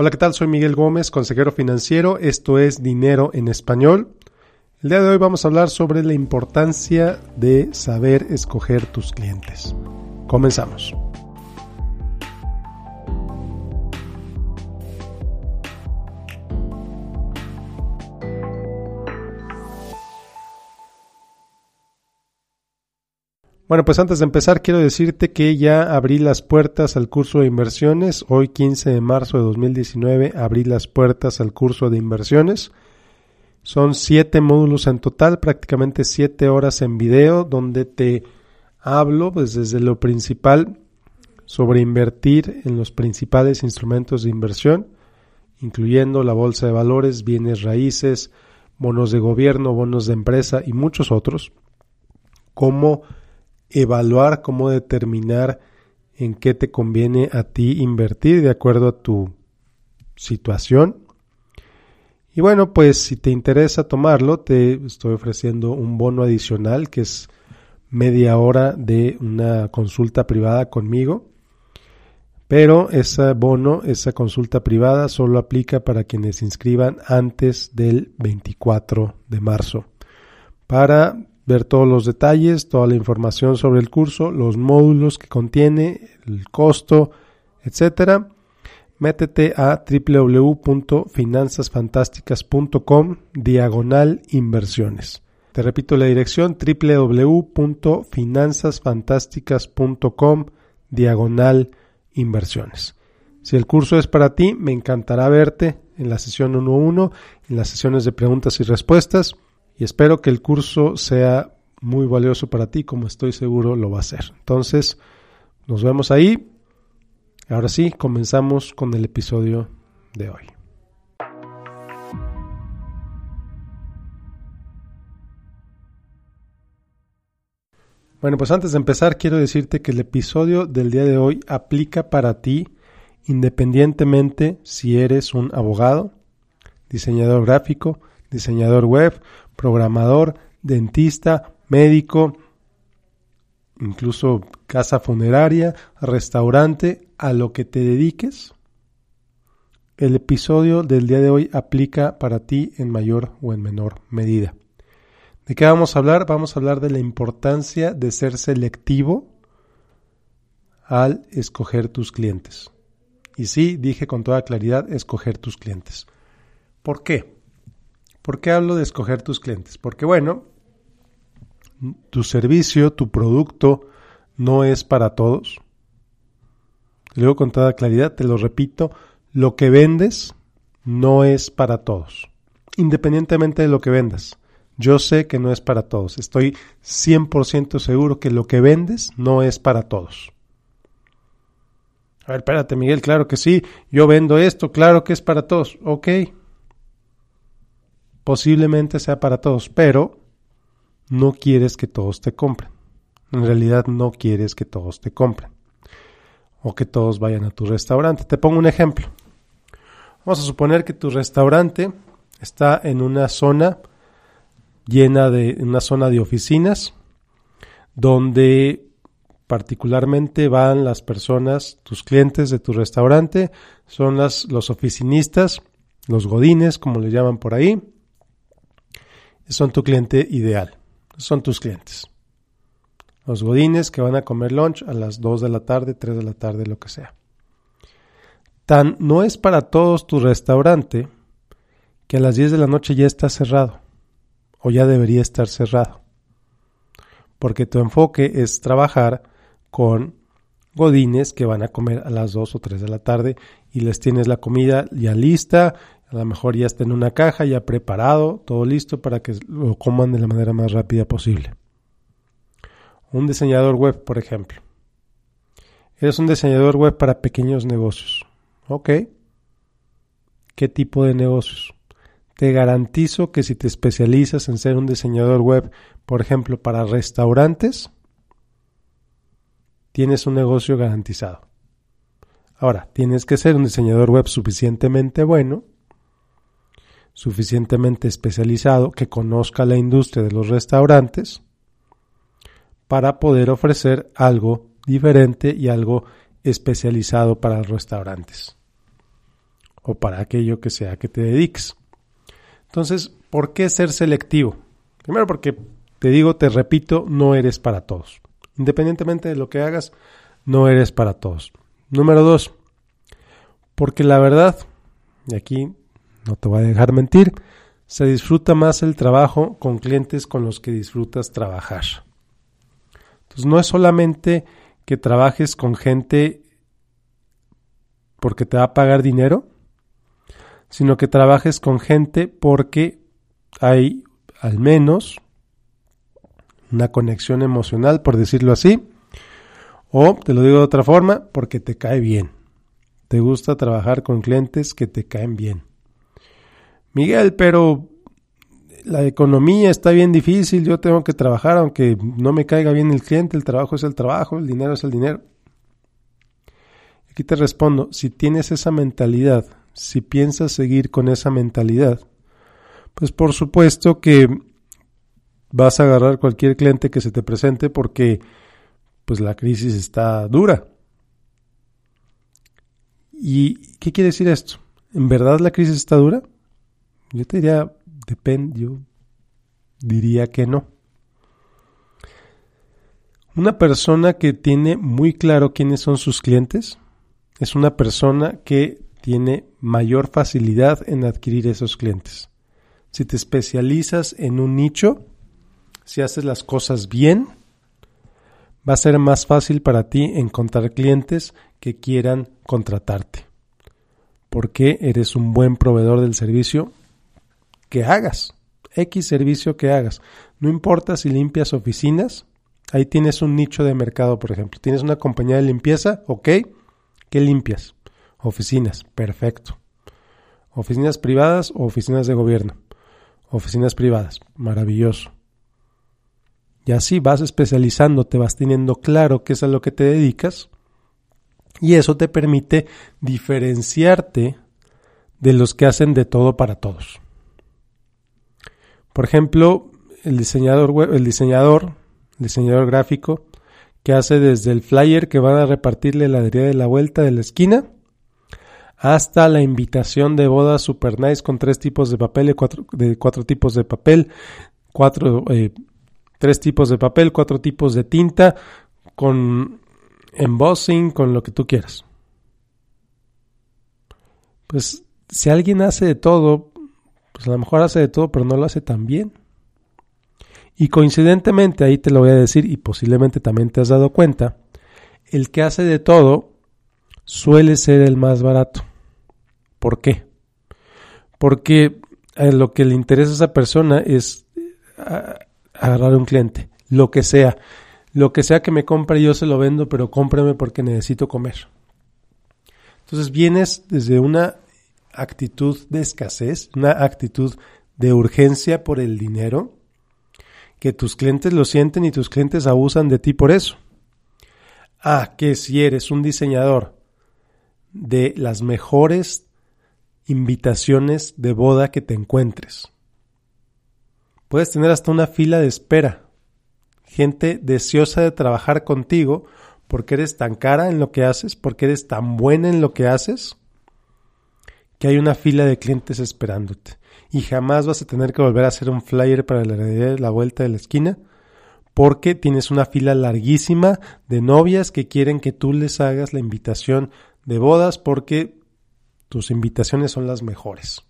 Hola, ¿qué tal? Soy Miguel Gómez, consejero financiero. Esto es Dinero en Español. El día de hoy vamos a hablar sobre la importancia de saber escoger tus clientes. Comenzamos. Bueno, pues antes de empezar quiero decirte que ya abrí las puertas al curso de inversiones. Hoy 15 de marzo de 2019 abrí las puertas al curso de inversiones. Son siete módulos en total, prácticamente siete horas en video, donde te hablo pues, desde lo principal sobre invertir en los principales instrumentos de inversión, incluyendo la bolsa de valores, bienes raíces, bonos de gobierno, bonos de empresa y muchos otros. Cómo evaluar, cómo determinar en qué te conviene a ti invertir de acuerdo a tu situación. Y bueno, pues si te interesa tomarlo, te estoy ofreciendo un bono adicional que es media hora de una consulta privada conmigo. Pero ese bono, esa consulta privada solo aplica para quienes se inscriban antes del 24 de marzo. Para ver todos los detalles, toda la información sobre el curso, los módulos que contiene, el costo, etcétera, métete a www.finanzasfantásticas.com diagonal inversiones. Te repito la dirección www.finanzasfantásticas.com diagonal inversiones. Si el curso es para ti, me encantará verte en la sesión 1-1, en las sesiones de preguntas y respuestas y espero que el curso sea muy valioso para ti, como estoy seguro lo va a ser. Entonces, nos vemos ahí. Ahora sí, comenzamos con el episodio de hoy. Bueno, pues antes de empezar, quiero decirte que el episodio del día de hoy aplica para ti independientemente si eres un abogado, diseñador gráfico, diseñador web, programador, dentista, médico, incluso casa funeraria, restaurante, a lo que te dediques, el episodio del día de hoy aplica para ti en mayor o en menor medida. ¿De qué vamos a hablar? Vamos a hablar de la importancia de ser selectivo al escoger tus clientes. Y sí, dije con toda claridad, escoger tus clientes. ¿Por qué? ¿Por qué hablo de escoger tus clientes? Porque bueno, tu servicio, tu producto no es para todos. Te digo con toda claridad, te lo repito, lo que vendes no es para todos. Independientemente de lo que vendas. Yo sé que no es para todos. Estoy 100% seguro que lo que vendes no es para todos. A ver, espérate, Miguel, claro que sí. Yo vendo esto, claro que es para todos. Ok, posiblemente sea para todos, pero no quieres que todos te compren. En realidad no quieres que todos te compren o que todos vayan a tu restaurante. Te pongo un ejemplo. Vamos a suponer que tu restaurante está en una zona llena de una zona de oficinas donde particularmente van las personas, tus clientes de tu restaurante, son las, los oficinistas, los godines, como le llaman por ahí, son tu cliente ideal. Son tus clientes. Los godines que van a comer lunch a las 2 de la tarde, 3 de la tarde, lo que sea. Tan no es para todos tu restaurante que a las 10 de la noche ya está cerrado o ya debería estar cerrado. Porque tu enfoque es trabajar con godines que van a comer a las 2 o 3 de la tarde y les tienes la comida ya lista, a lo mejor ya está en una caja, ya preparado, todo listo para que lo coman de la manera más rápida posible. Un diseñador web, por ejemplo. Eres un diseñador web para pequeños negocios. Ok. ¿Qué tipo de negocios? Te garantizo que si te especializas en ser un diseñador web, por ejemplo, para restaurantes, tienes un negocio garantizado. Ahora, tienes que ser un diseñador web suficientemente bueno suficientemente especializado que conozca la industria de los restaurantes para poder ofrecer algo diferente y algo especializado para los restaurantes. o para aquello que sea que te dediques. Entonces, ¿por qué ser selectivo? Primero porque te digo, te repito, no eres para todos. Independientemente de lo que hagas, no eres para todos. Número dos, porque la verdad, y aquí no te voy a dejar mentir, se disfruta más el trabajo con clientes con los que disfrutas trabajar. Entonces no es solamente que trabajes con gente porque te va a pagar dinero, sino que trabajes con gente porque hay al menos una conexión emocional, por decirlo así, o te lo digo de otra forma, porque te cae bien. Te gusta trabajar con clientes que te caen bien. Miguel, pero la economía está bien difícil, yo tengo que trabajar aunque no me caiga bien el cliente, el trabajo es el trabajo, el dinero es el dinero. Aquí te respondo, si tienes esa mentalidad, si piensas seguir con esa mentalidad, pues por supuesto que vas a agarrar cualquier cliente que se te presente porque pues la crisis está dura. ¿Y qué quiere decir esto? ¿En verdad la crisis está dura? Yo te diría, depende, yo diría que no. Una persona que tiene muy claro quiénes son sus clientes es una persona que tiene mayor facilidad en adquirir esos clientes. Si te especializas en un nicho, si haces las cosas bien, va a ser más fácil para ti encontrar clientes que quieran contratarte. Porque eres un buen proveedor del servicio que hagas. X servicio que hagas. No importa si limpias oficinas, ahí tienes un nicho de mercado, por ejemplo. Tienes una compañía de limpieza, ok. ¿Qué limpias? Oficinas, perfecto. Oficinas privadas o oficinas de gobierno. Oficinas privadas, maravilloso. Y así vas especializándote, vas teniendo claro qué es a lo que te dedicas. Y eso te permite diferenciarte de los que hacen de todo para todos. Por ejemplo, el diseñador web, el diseñador, diseñador gráfico, que hace desde el flyer que van a repartirle la heladería de la vuelta de la esquina hasta la invitación de boda super nice con tres tipos de papel, cuatro, de cuatro tipos de papel, cuatro, eh, tres tipos de papel, cuatro tipos de tinta, con embossing, con lo que tú quieras. Pues si alguien hace de todo, pues a lo mejor hace de todo, pero no lo hace tan bien. Y coincidentemente, ahí te lo voy a decir, y posiblemente también te has dado cuenta, el que hace de todo suele ser el más barato. ¿Por qué? Porque eh, lo que le interesa a esa persona es eh, agarrar un cliente, lo que sea. Lo que sea que me compre yo se lo vendo, pero cómprame porque necesito comer. Entonces vienes desde una actitud de escasez, una actitud de urgencia por el dinero, que tus clientes lo sienten y tus clientes abusan de ti por eso. Ah, que si eres un diseñador de las mejores invitaciones de boda que te encuentres. Puedes tener hasta una fila de espera. Gente deseosa de trabajar contigo porque eres tan cara en lo que haces, porque eres tan buena en lo que haces, que hay una fila de clientes esperándote. Y jamás vas a tener que volver a hacer un flyer para la, la vuelta de la esquina, porque tienes una fila larguísima de novias que quieren que tú les hagas la invitación de bodas porque tus invitaciones son las mejores.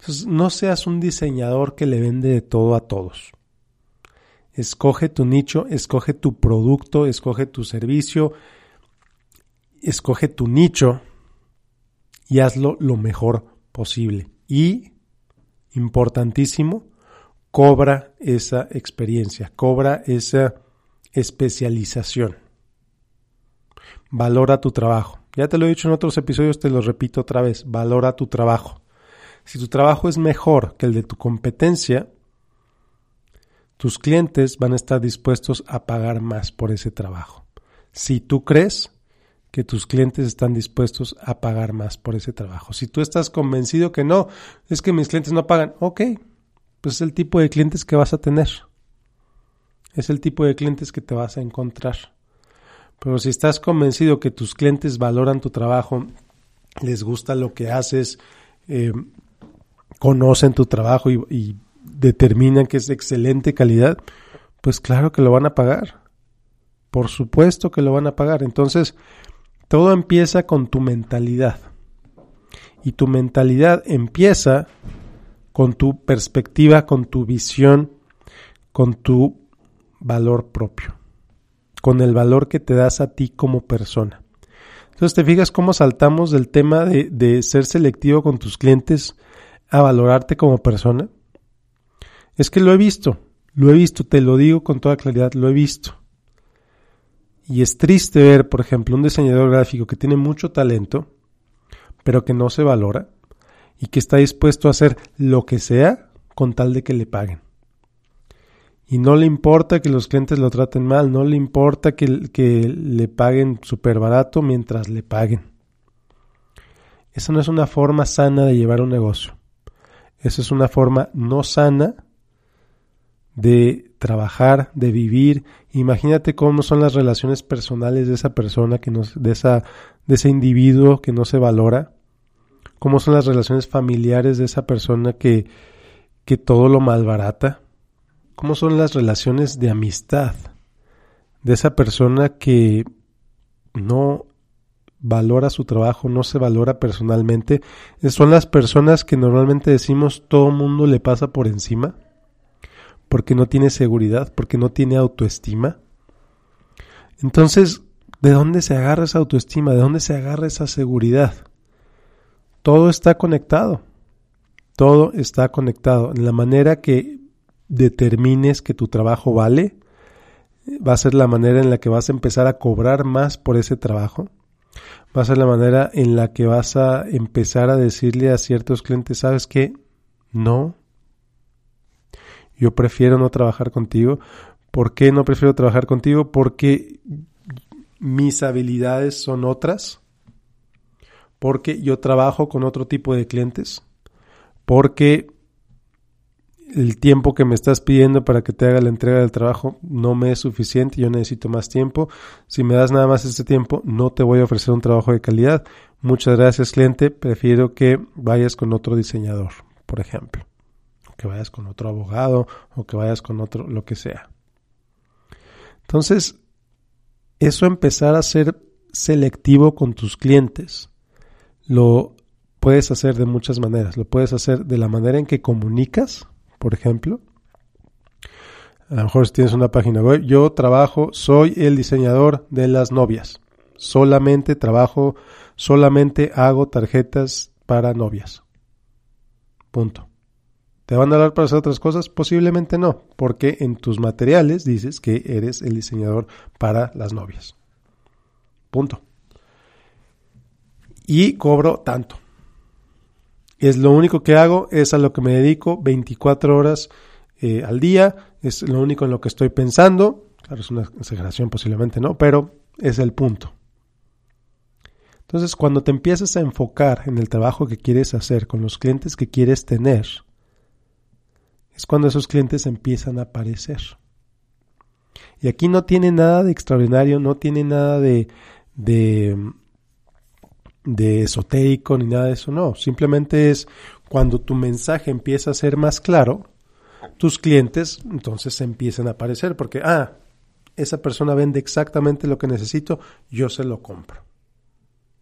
Entonces, no seas un diseñador que le vende de todo a todos. Escoge tu nicho, escoge tu producto, escoge tu servicio, escoge tu nicho y hazlo lo mejor posible. Y, importantísimo, cobra esa experiencia, cobra esa especialización. Valora tu trabajo. Ya te lo he dicho en otros episodios, te lo repito otra vez, valora tu trabajo. Si tu trabajo es mejor que el de tu competencia, tus clientes van a estar dispuestos a pagar más por ese trabajo. Si tú crees que tus clientes están dispuestos a pagar más por ese trabajo. Si tú estás convencido que no, es que mis clientes no pagan, ok, pues es el tipo de clientes que vas a tener. Es el tipo de clientes que te vas a encontrar. Pero si estás convencido que tus clientes valoran tu trabajo, les gusta lo que haces, eh, conocen tu trabajo y, y determinan que es de excelente calidad, pues claro que lo van a pagar. Por supuesto que lo van a pagar. Entonces, todo empieza con tu mentalidad. Y tu mentalidad empieza con tu perspectiva, con tu visión, con tu valor propio, con el valor que te das a ti como persona. Entonces te fijas cómo saltamos del tema de, de ser selectivo con tus clientes a valorarte como persona. Es que lo he visto, lo he visto, te lo digo con toda claridad, lo he visto. Y es triste ver, por ejemplo, un diseñador gráfico que tiene mucho talento, pero que no se valora y que está dispuesto a hacer lo que sea con tal de que le paguen. Y no le importa que los clientes lo traten mal, no le importa que, le paguen súper barato mientras le paguen. Esa no es una forma sana de llevar un negocio. Esa es una forma no sana de trabajar, de vivir. Imagínate cómo son las relaciones personales de esa persona, que no, de, esa, de ese individuo que no se valora. Cómo son las relaciones familiares de esa persona que, que todo lo malbarata. Cómo son las relaciones de amistad de esa persona que no valora su trabajo, no se valora personalmente. Son las personas que normalmente decimos todo mundo le pasa por encima porque no tiene seguridad, porque no tiene autoestima. Entonces, ¿de dónde se agarra esa autoestima? ¿De dónde se agarra esa seguridad? Todo está conectado. Todo está conectado. En la manera que determines que tu trabajo vale, va a ser la manera en la que vas a empezar a cobrar más por ese trabajo. Va a ser la manera en la que vas a empezar a decirle a ciertos clientes, ¿sabes qué? No, yo prefiero no trabajar contigo. ¿Por qué no prefiero trabajar contigo? Porque mis habilidades son otras. Porque yo trabajo con otro tipo de clientes. Porque el tiempo que me estás pidiendo para que te haga la entrega del trabajo no me es suficiente, yo necesito más tiempo. Si me das nada más este tiempo, no te voy a ofrecer un trabajo de calidad. Muchas gracias, cliente. Prefiero que vayas con otro diseñador, por ejemplo que vayas con otro abogado o que vayas con otro, lo que sea. Entonces, eso empezar a ser selectivo con tus clientes, lo puedes hacer de muchas maneras. Lo puedes hacer de la manera en que comunicas, por ejemplo. A lo mejor si tienes una página web, yo trabajo, soy el diseñador de las novias. Solamente trabajo, solamente hago tarjetas para novias. Punto. ¿Te van a dar para hacer otras cosas? Posiblemente no, porque en tus materiales dices que eres el diseñador para las novias. Punto. Y cobro tanto. Es lo único que hago, es a lo que me dedico 24 horas eh, al día, es lo único en lo que estoy pensando. Claro, es una exageración posiblemente, ¿no? Pero es el punto. Entonces, cuando te empiezas a enfocar en el trabajo que quieres hacer, con los clientes que quieres tener, es cuando esos clientes empiezan a aparecer. Y aquí no tiene nada de extraordinario, no tiene nada de, de, esotérico ni nada de eso, no. Simplemente es cuando tu mensaje empieza a ser más claro, tus clientes entonces empiezan a aparecer porque, ah, esa persona vende exactamente lo que necesito, yo se lo compro.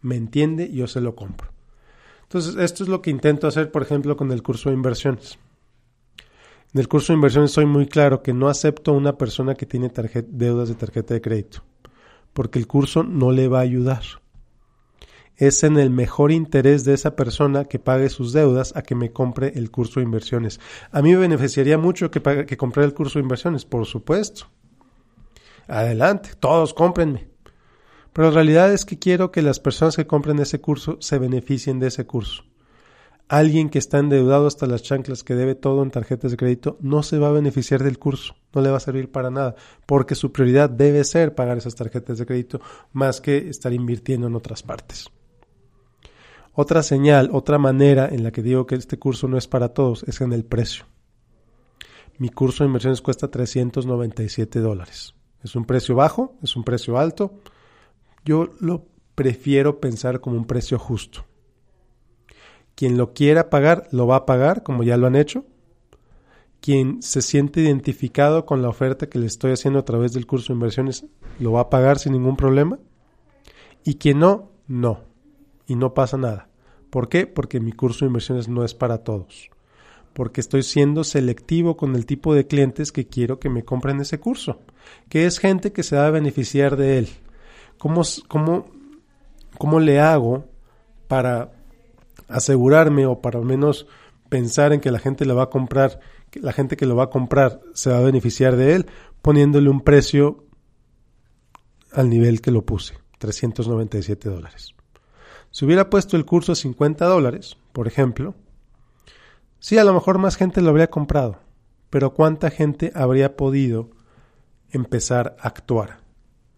¿Me entiende? Yo se lo compro. Entonces, esto es lo que intento hacer, por ejemplo, con el curso de inversiones. En el curso de inversiones soy muy claro que no acepto a una persona que tiene deudas de tarjeta de crédito, porque el curso no le va a ayudar. Es en el mejor interés de esa persona que pague sus deudas a que me compre el curso de inversiones. A mí me beneficiaría mucho que, pague, que compre el curso de inversiones, por supuesto. Adelante, todos cómprenme. Pero la realidad es que quiero que las personas que compren ese curso se beneficien de ese curso alguien que está endeudado hasta las chanclas, que debe todo en tarjetas de crédito, no se va a beneficiar del curso, no le va a servir para nada, porque su prioridad debe ser pagar esas tarjetas de crédito más que estar invirtiendo en otras partes. Otra señal, otra manera en la que digo que este curso no es para todos es en el precio. Mi curso de inversiones cuesta 397 dólares. Es un precio bajo, es un precio alto. Yo lo prefiero pensar como un precio justo Quien lo quiera pagar, lo va a pagar, como ya lo han hecho. Quien se siente identificado con la oferta que le estoy haciendo a través del curso de inversiones, lo va a pagar sin ningún problema. Y quien no, no. Y no pasa nada. ¿Por qué? Porque mi curso de inversiones no es para todos. Porque estoy siendo selectivo con el tipo de clientes que quiero que me compren ese curso. Que es gente que se va a beneficiar de él. ¿Cómo, cómo, cómo le hago para asegurarme o para al menos pensar en que la gente lo va a comprar, que la gente que lo va a comprar se va a beneficiar de él, poniéndole un precio al nivel que lo puse, 397 dólares. Si hubiera puesto el curso a 50 dólares, por ejemplo, sí, a lo mejor más gente lo habría comprado, pero ¿cuánta gente habría podido empezar a actuar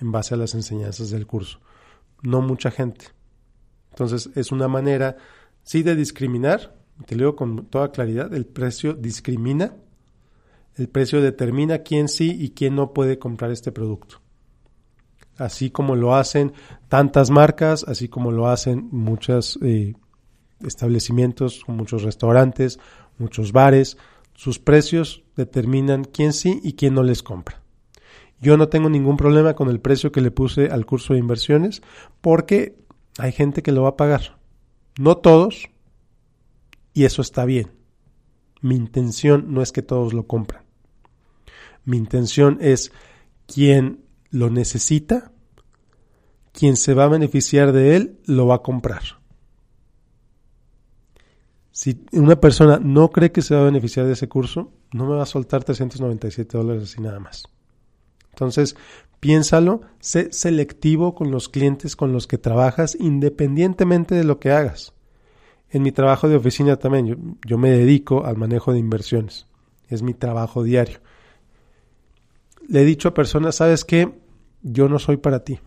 en base a las enseñanzas del curso? No mucha gente. Entonces es una manera, sí, de discriminar, te digo con toda claridad, el precio discrimina, el precio determina quién sí y quién no puede comprar este producto. Así como lo hacen tantas marcas, así como lo hacen muchos eh, establecimientos, muchos restaurantes, muchos bares, sus precios determinan quién sí y quién no les compra. Yo no tengo ningún problema con el precio que le puse al curso de inversiones porque hay gente que lo va a pagar. No todos, y eso está bien. Mi intención no es que todos lo compren. Mi intención es quien lo necesita, quien se va a beneficiar de él, lo va a comprar. Si una persona no cree que se va a beneficiar de ese curso, no me va a soltar 397 dólares así nada más. Entonces, piénsalo, sé selectivo con los clientes con los que trabajas independientemente de lo que hagas. En mi trabajo de oficina también, yo, me dedico al manejo de inversiones. Es mi trabajo diario. Le he dicho a personas, ¿sabes qué? Yo no soy para ti.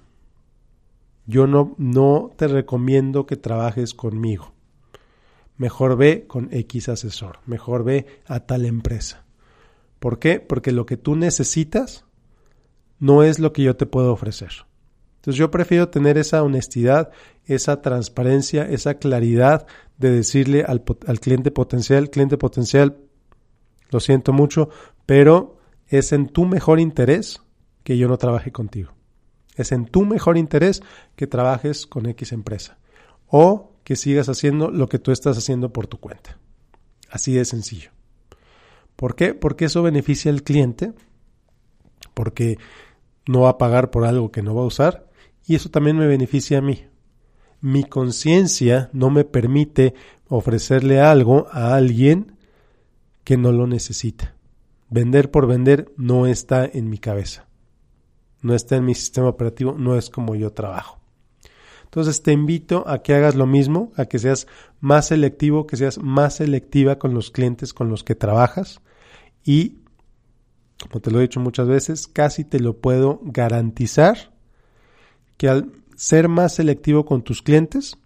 Yo no, no te recomiendo que trabajes conmigo. Mejor ve con X asesor. Mejor ve a tal empresa. ¿Por qué? Porque lo que tú necesitas no es lo que yo te puedo ofrecer. Entonces yo prefiero tener esa honestidad, esa transparencia, esa claridad de decirle al, cliente potencial, cliente potencial, lo siento mucho, pero es en tu mejor interés que yo no trabaje contigo. Es en tu mejor interés que trabajes con X empresa o que sigas haciendo lo que tú estás haciendo por tu cuenta. Así de sencillo. ¿Por qué? Porque eso beneficia al cliente, porque no va a pagar por algo que no va a usar y eso también me beneficia a mí. Mi conciencia no me permite ofrecerle algo a alguien que no lo necesita. Vender por vender no está en mi cabeza. No está en mi sistema operativo, no es como yo trabajo. Entonces te invito a que hagas lo mismo, a que seas más selectivo, que seas más selectiva con los clientes con los que trabajas y como te lo he dicho muchas veces, casi te lo puedo garantizar que al ser más selectivo con tus clientes,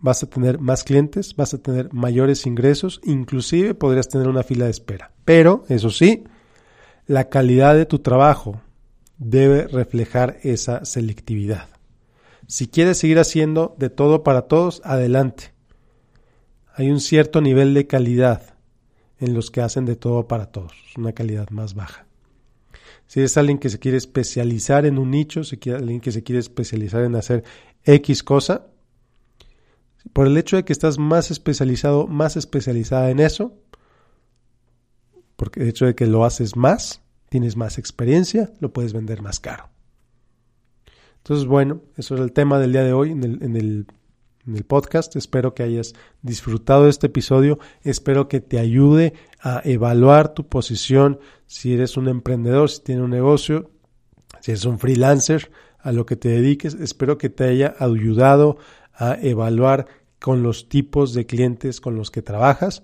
vas a tener más clientes, vas a tener mayores ingresos, inclusive podrías tener una fila de espera. Pero, eso sí, la calidad de tu trabajo debe reflejar esa selectividad. Si quieres seguir haciendo de todo para todos, adelante. Hay un cierto nivel de calidad en los que hacen de todo para todos, una calidad más baja. Si eres alguien que se quiere especializar en un nicho, si es alguien que se quiere especializar en hacer X cosa, por el hecho de que estás más especializado, más especializada en eso, porque el hecho de que lo haces más, tienes más experiencia, lo puedes vender más caro. Entonces, bueno, eso es el tema del día de hoy en el, en el en el podcast. Espero que hayas disfrutado de este episodio. Espero que te ayude a evaluar tu posición si eres un emprendedor, si tienes un negocio, si eres un freelancer, a lo que te dediques. Espero que te haya ayudado a evaluar con los tipos de clientes con los que trabajas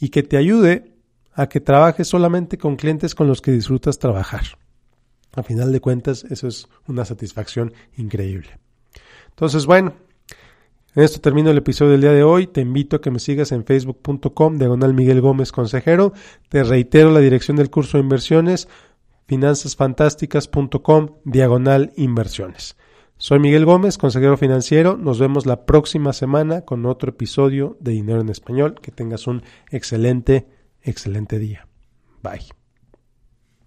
y que te ayude a que trabajes solamente con clientes con los que disfrutas trabajar. A final de cuentas, eso es una satisfacción increíble. Entonces, bueno, en esto termino el episodio del día de hoy. Te invito a que me sigas en facebook.com, diagonal Miguel Gómez Consejero. Te reitero la dirección del curso de inversiones, finanzasfantásticas.com, diagonal inversiones. Soy Miguel Gómez, consejero financiero. Nos vemos la próxima semana con otro episodio de Dinero en Español. Que tengas un excelente, excelente día. Bye.